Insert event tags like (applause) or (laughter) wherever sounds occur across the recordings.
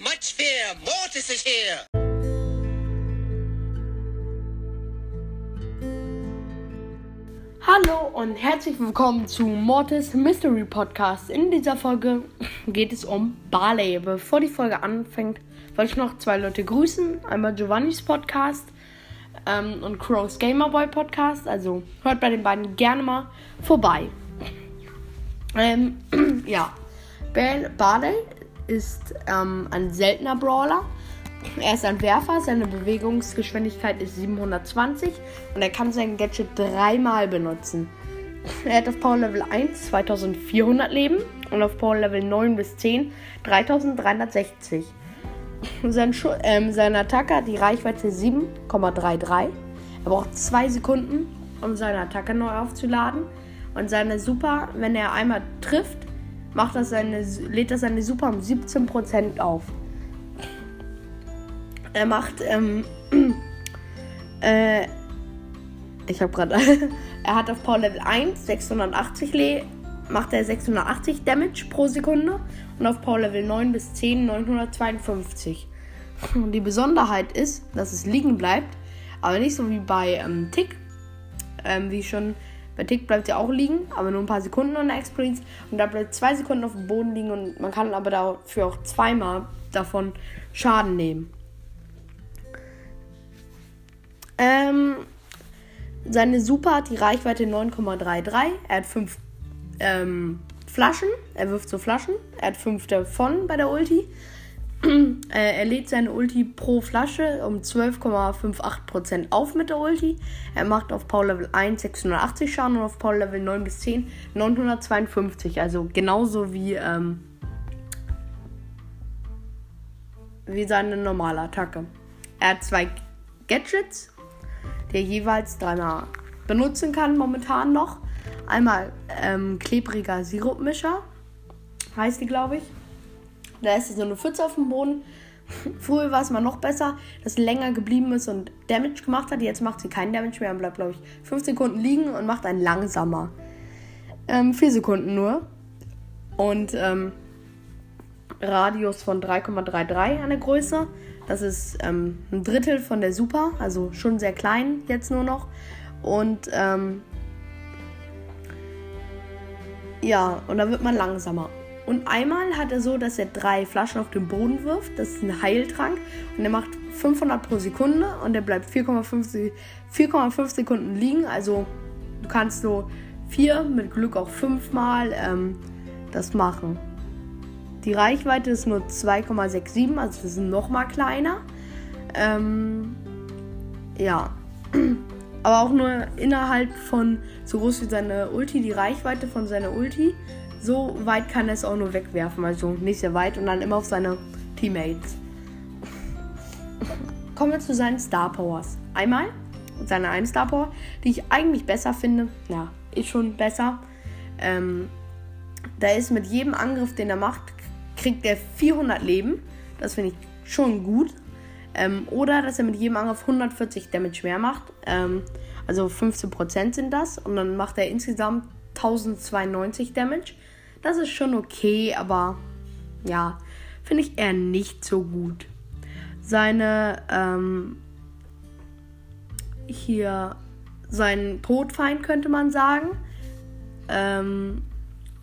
much fear. Mortis is here. Hallo und herzlich willkommen zu Mortis Mystery Podcast. In dieser Folge (clears throat) geht es um Barley. Bevor die Folge anfängt, wollte ich noch zwei Leute grüßen. Einmal Giovannis Podcast ähm, und Crow's Gamerboy Podcast. Also hört bei den beiden gerne mal vorbei. (clears throat) Ähm, (clears throat) ja, Barley ist ähm, ein seltener Brawler. Er ist ein Werfer, seine Bewegungsgeschwindigkeit ist 720 und er kann sein Gadget dreimal benutzen. Er hat auf Power Level 1 2400 Leben und auf Power Level 9 bis 10 3360. Sein ähm, seine Attacke hat die Reichweite 7,33. Er braucht 2 Sekunden, um seine Attacke neu aufzuladen. Und seine Super, wenn er einmal trifft, macht das seine, lädt er seine Super um 17% auf. Er macht, ähm, (clears throat) äh, ich habe gerade, (laughs) er hat auf Power Level 1 680 Le macht er 680 Damage pro Sekunde und auf Power Level 9 bis 10 952. Und die Besonderheit ist, dass es liegen bleibt, aber nicht so wie bei ähm, Tick, ähm, wie schon bei Tick bleibt er auch liegen, aber nur ein paar Sekunden an der Experience und da bleibt zwei Sekunden auf dem Boden liegen und man kann aber dafür auch zweimal davon Schaden nehmen. Ähm, seine Super hat die Reichweite 9,33. Er hat 5 ähm, Flaschen. Er wirft so Flaschen. Er hat 5 davon bei der Ulti. (clears throat) er lädt seine Ulti pro Flasche um 12,58% auf mit der Ulti. Er macht auf Power Level 1 680 Schaden und auf Power Level 9 bis 10 952. Also genauso wie, ähm, wie seine normale Attacke. Er hat zwei Gadgets der jeweils dreimal benutzen kann, momentan noch. Einmal ähm, klebriger Sirupmischer, heißt die, glaube ich. Da ist so eine Pfütze auf dem Boden. Früher war es mal noch besser, dass sie länger geblieben ist und Damage gemacht hat. Jetzt macht sie keinen Damage mehr und bleibt, glaube ich, 5 Sekunden liegen und macht einen langsamer. Ähm, 4 Sekunden nur. Und ähm, Radius von 3,33 an der Größe. Das ist ähm, ein Drittel von der Super, also schon sehr klein jetzt nur noch. Und ähm, ja, und dann wird man langsamer. Und einmal hat er so, dass er drei Flaschen auf den Boden wirft. Das ist ein Heiltrank. Und er macht 500 pro Sekunde und er bleibt 4,5 Sekunden liegen. Also du kannst so vier, mit Glück auch fünfmal ähm, das machen. Die Reichweite ist nur 2,67, also das ist noch mal kleiner. Ähm, ja. Aber auch nur innerhalb von so groß wie seine Ulti, die Reichweite von seiner Ulti. So weit kann er es auch nur wegwerfen, also nicht sehr weit und dann immer auf seine Teammates. Kommen wir zu seinen Star Powers. Einmal seine eine Star Power, die ich eigentlich besser finde. Ja, ist schon besser. Ähm, da ist mit jedem Angriff, den er macht, kriegt er 400 Leben. Das finde ich schon gut. Ähm, oder dass er mit jedem Angriff 140 Damage mehr macht. Ähm, also 15% sind das. Und dann macht er insgesamt 1092 Damage. Das ist schon okay, aber ja, finde ich eher nicht so gut. Seine, ähm, hier, sein Todfeind könnte man sagen, ähm,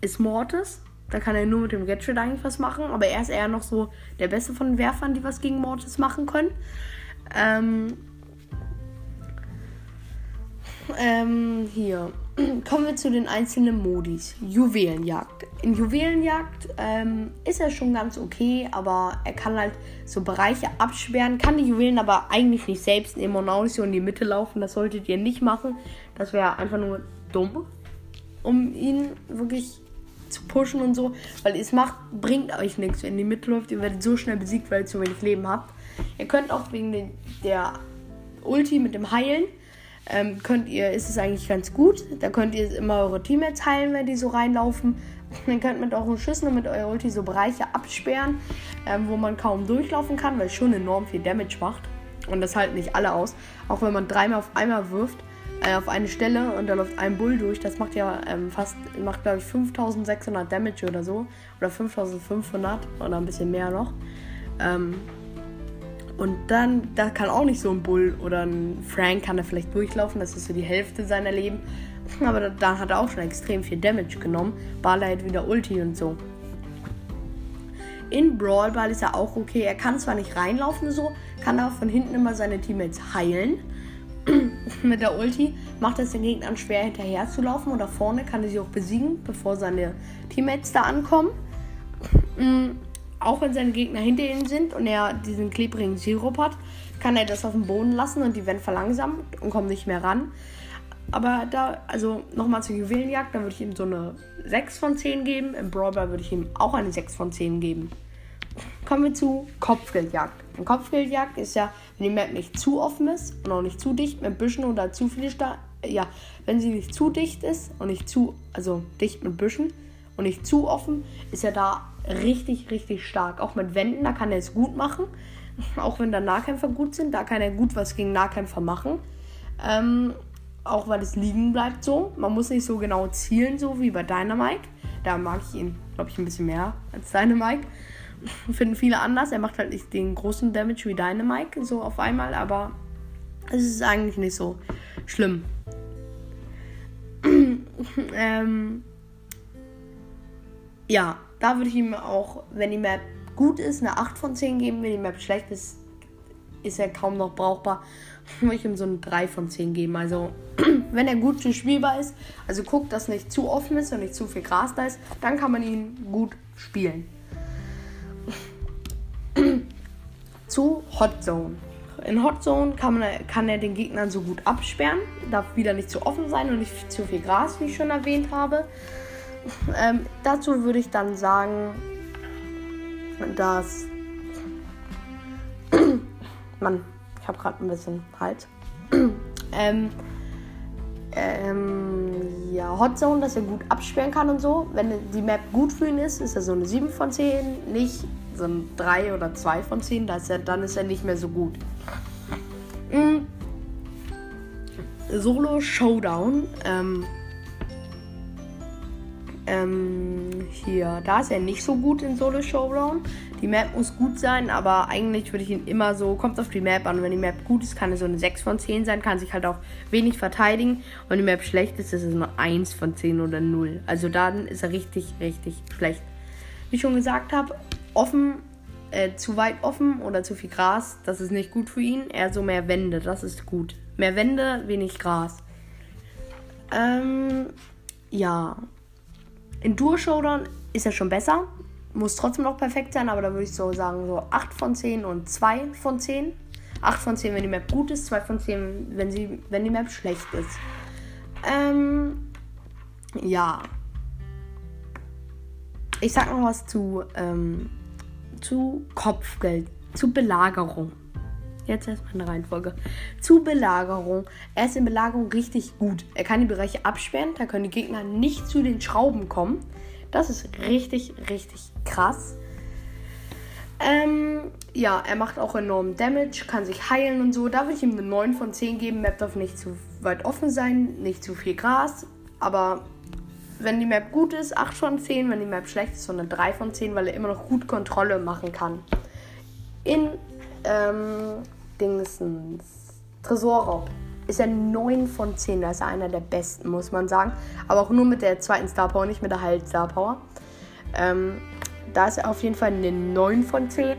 ist Mortis. Da kann er nur mit dem Gadget eigentlich was machen. Aber er ist eher noch so der Beste von den Werfern, die was gegen Mortis machen können. Ähm, ähm, hier. (clears throat) Kommen wir zu den einzelnen Modis. Juwelenjagd. In Juwelenjagd ähm, ist er schon ganz okay, aber er kann halt so Bereiche absperren, kann die Juwelen aber eigentlich nicht selbst nehmen und auch nicht so in die Mitte laufen. Das solltet ihr nicht machen. Das wäre einfach nur dumm, um ihn wirklich zu pushen und so, weil es macht, bringt euch nichts, wenn ihr mitläuft. Ihr werdet so schnell besiegt, weil ihr zu wenig Leben habt. Ihr könnt auch wegen den, der Ulti mit dem Heilen, ähm, könnt ihr, ist es eigentlich ganz gut. Da könnt ihr immer eure Teammates heilen, wenn die so reinlaufen. (laughs) Ihr könnt mit euren Schüssen und mit eurer Ulti so Bereiche absperren, ähm, wo man kaum durchlaufen kann, weil es schon enorm viel Damage macht. Und das halten nicht alle aus. Auch wenn man dreimal auf einmal wirft, äh, auf eine Stelle und da läuft ein Bull durch. Das macht ja ähm, fast, macht glaube ich 5600 Damage oder so. Oder 5500 oder ein bisschen mehr noch. Ähm, und dann, da kann auch nicht so ein Bull oder ein Frank kann da vielleicht durchlaufen, das ist so die Hälfte seiner Leben. Aber da, da hat er auch schon extrem viel Damage genommen. Barley hat wieder Ulti und so. In Brawl Ball ist er auch okay. Er kann zwar nicht reinlaufen so, kann aber von hinten immer seine Teammates heilen. (clears throat) Mit der Ulti macht es den Gegnern schwer hinterher zu laufen oder vorne kann er sie auch besiegen, bevor seine Teammates da ankommen. (clears throat) auch wenn seine Gegner hinter ihm sind und er diesen klebrigen Sirup hat, kann er das auf dem Boden lassen und die werden verlangsamt und kommen nicht mehr ran. Aber da, also nochmal zur Juwelenjagd, da würde ich ihm so eine 6 von 10 geben. Im Brawler würde ich ihm auch eine 6 von 10 geben. Kommen wir zu Kopfgeldjagd. Ein Kopfgeldjagd ist ja, wenn die Map nicht zu offen ist und auch nicht zu dicht mit Büschen oder zu viele Sta ja, wenn sie nicht zu dicht ist und nicht zu, also dicht mit Büschen und nicht zu offen, ist er da richtig, richtig stark. Auch mit Wänden, da kann er es gut machen. (laughs) Auch wenn da Nahkämpfer gut sind, da kann er gut was gegen Nahkämpfer machen. Ähm, auch weil es liegen bleibt so. Man muss nicht so genau zielen, so wie bei Dynamite. Da mag ich ihn, glaube ich, ein bisschen mehr als Dynamite. (laughs) Finden viele anders. Er macht halt nicht den großen Damage wie Dynamite, so auf einmal, aber es ist eigentlich nicht so schlimm. (clears throat) ähm, ja, da würde ich ihm auch, wenn die Map gut ist, eine 8 von 10 geben. Wenn die Map schlecht ist, ist er kaum noch brauchbar. (laughs) Würde ich ihm so eine 3 von 10 geben. Also, (clears throat) wenn er gut spielbar ist, also guckt, dass nicht zu offen ist und nicht zu viel Gras da ist, dann kann man ihn gut spielen. (clears throat) zu Hot Zone. In Hot Zone kann, man, kann er den Gegnern so gut absperren, darf wieder nicht zu offen sein und nicht zu viel Gras, wie ich schon erwähnt habe. Ähm, dazu würde ich dann sagen, dass (clears throat) Mann, ich habe gerade ein bisschen Halt. (clears throat) ähm, ähm, ja, Hot Zone, dass er gut absperren kann und so. Wenn die Map gut für ihn ist, ist er so eine 7 von 10. Nicht so ein 3 oder 2 von 10. Ist er, dann ist er nicht mehr so gut. Mhm. Solo Showdown. Ähm, ähm, hier, da ist er nicht so gut in Solo Showdown. Die Map muss gut sein, aber eigentlich würde ich ihn immer so, kommt auf die Map an. Wenn die Map gut ist, kann er so eine 6 von 10 sein, kann sich halt auch wenig verteidigen. Wenn die Map schlecht ist, ist es eine 1 von 10 oder 0. Also dann ist er richtig, richtig schlecht. Wie ich schon gesagt habe, offen, äh, zu weit offen oder zu viel Gras, das ist nicht gut für ihn. Eher so mehr Wände, das ist gut. Mehr Wände, wenig Gras. Ähm, ja. In Duo Showdown ist er schon besser muss trotzdem noch perfekt sein, aber da würde ich so sagen, so 8 von 10 und 2 von 10. 8 von 10, wenn die Map gut ist, 2 von 10, wenn, sie, wenn die Map schlecht ist. Ähm, ja. Ich sag noch was zu, ähm, zu Kopfgeld, zu Belagerung. Jetzt erstmal eine Reihenfolge. Zu Belagerung. Er ist in Belagerung richtig gut. Er kann die Bereiche absperren, da können die Gegner nicht zu den Schrauben kommen. Das ist richtig, richtig krass. Ähm, ja, er macht auch enorm Damage, kann sich heilen und so. Da würde ich ihm eine 9 von 10 geben. Map darf nicht zu weit offen sein, nicht zu viel Gras. Aber wenn die Map gut ist, 8 von 10. Wenn die Map schlecht ist, so eine 3 von 10, weil er immer noch gut Kontrolle machen kann. In ähm, Dingsens Tresorraub ist er 9 von 10. Da ist er einer der besten, muss man sagen. Aber auch nur mit der zweiten Star Power, nicht mit der Halt Star Power. Ähm, da ist er auf jeden Fall eine 9 von 10.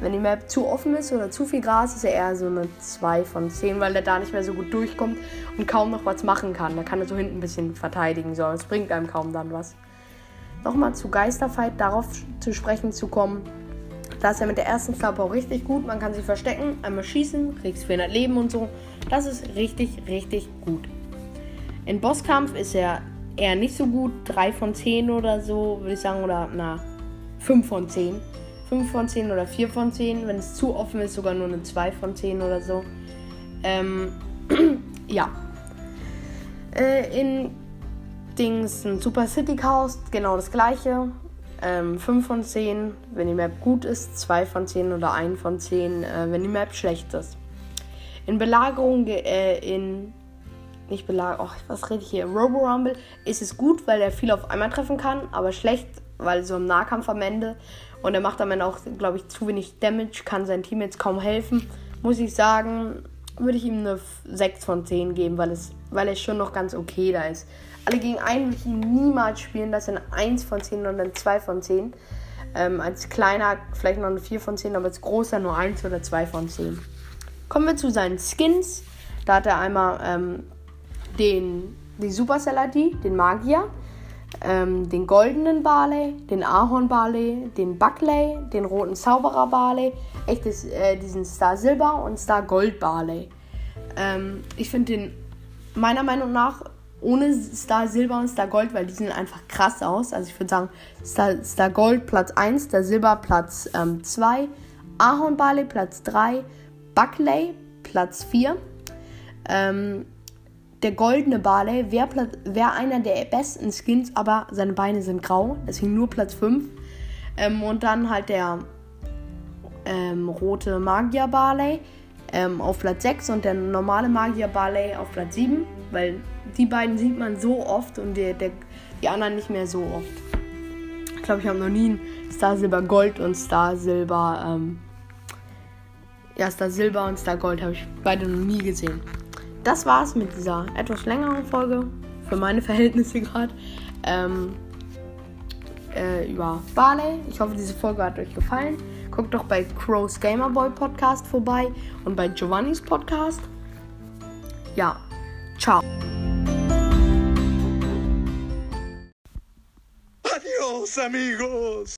Wenn die Map zu offen ist oder zu viel Gras, ist er eher so eine 2 von 10, weil er da nicht mehr so gut durchkommt und kaum noch was machen kann. Da kann er so hinten ein bisschen verteidigen, so. Es bringt einem kaum dann was. Nochmal zu Geisterfight, darauf zu sprechen zu kommen. Da ist er mit der ersten Star richtig gut. Man kann sie verstecken, einmal schießen, kriegst 400 Leben und so. Das ist richtig, richtig gut. In Bosskampf ist er eher nicht so gut. 3 von 10 oder so, würde ich sagen. Oder na, 5 von 10. 5 von 10 oder 4 von 10. Wenn es zu offen ist, sogar nur eine 2 von 10 oder so. Ähm, (clears throat) ja. Äh, in Dings ein Super City Chaos genau das gleiche ähm, 5 von 10, wenn die Map gut ist, 2 von 10 oder 1 von 10, äh, wenn die Map schlecht ist. In Belagerung, äh, in nicht Belagerung, oh, was rede ich hier? Robo Rumble ist es gut, weil er viel auf einmal treffen kann, aber schlecht, weil so im Nahkampf am Ende Und er macht am Ende auch, glaube ich, zu wenig Damage, kann sein Team jetzt kaum helfen. Muss ich sagen, würde ich ihm eine 6 von 10 geben, weil, es, weil er schon noch ganz okay da ist. Alle gegen einen würde ich ihn niemals spielen, das sind 1 von 10 und dann 2 von 10. Ähm, als kleiner vielleicht noch eine 4 von 10, aber als großer nur 1 oder 2 von 10. Kommen wir zu seinen Skins. Da hat er einmal ähm, den, die Supercell ID, den Magier, ähm, den goldenen Barley, den Ahorn Barley, den Buckley, den roten Zauberer Barley, echtes, äh, diesen Star Silber und Star Gold Barley. Ähm, ich finde den meiner Meinung nach ohne Star Silber und Star Gold, weil die sehen einfach krass aus. Also ich würde sagen, Star, Star Gold Platz 1, Star Silber Platz 2, ähm, Ahorn Barley Platz 3, Buckley Platz 4. Ähm, der goldene Barley wäre wär einer der besten Skins, aber seine Beine sind grau, deswegen nur Platz 5. Ähm, und dann halt der ähm, rote Magier Barley ähm, auf Platz 6 und der normale Magier Barley auf Platz 7, weil die beiden sieht man so oft und der, der, die anderen nicht mehr so oft. Ich glaube, ich habe noch nie einen Star Silber Gold und Star Silber, ähm, ja, Star Silber und Star Gold habe ich beide noch nie gesehen. Das war's mit dieser etwas längeren Folge, für meine (laughs) Verhältnisse gerade, ähm, äh, über Barley. Ich hoffe, diese Folge hat euch gefallen. Guckt doch bei Crow's Gamerboy Podcast vorbei und bei Giovannis Podcast. Ja, ciao. Adios, amigos.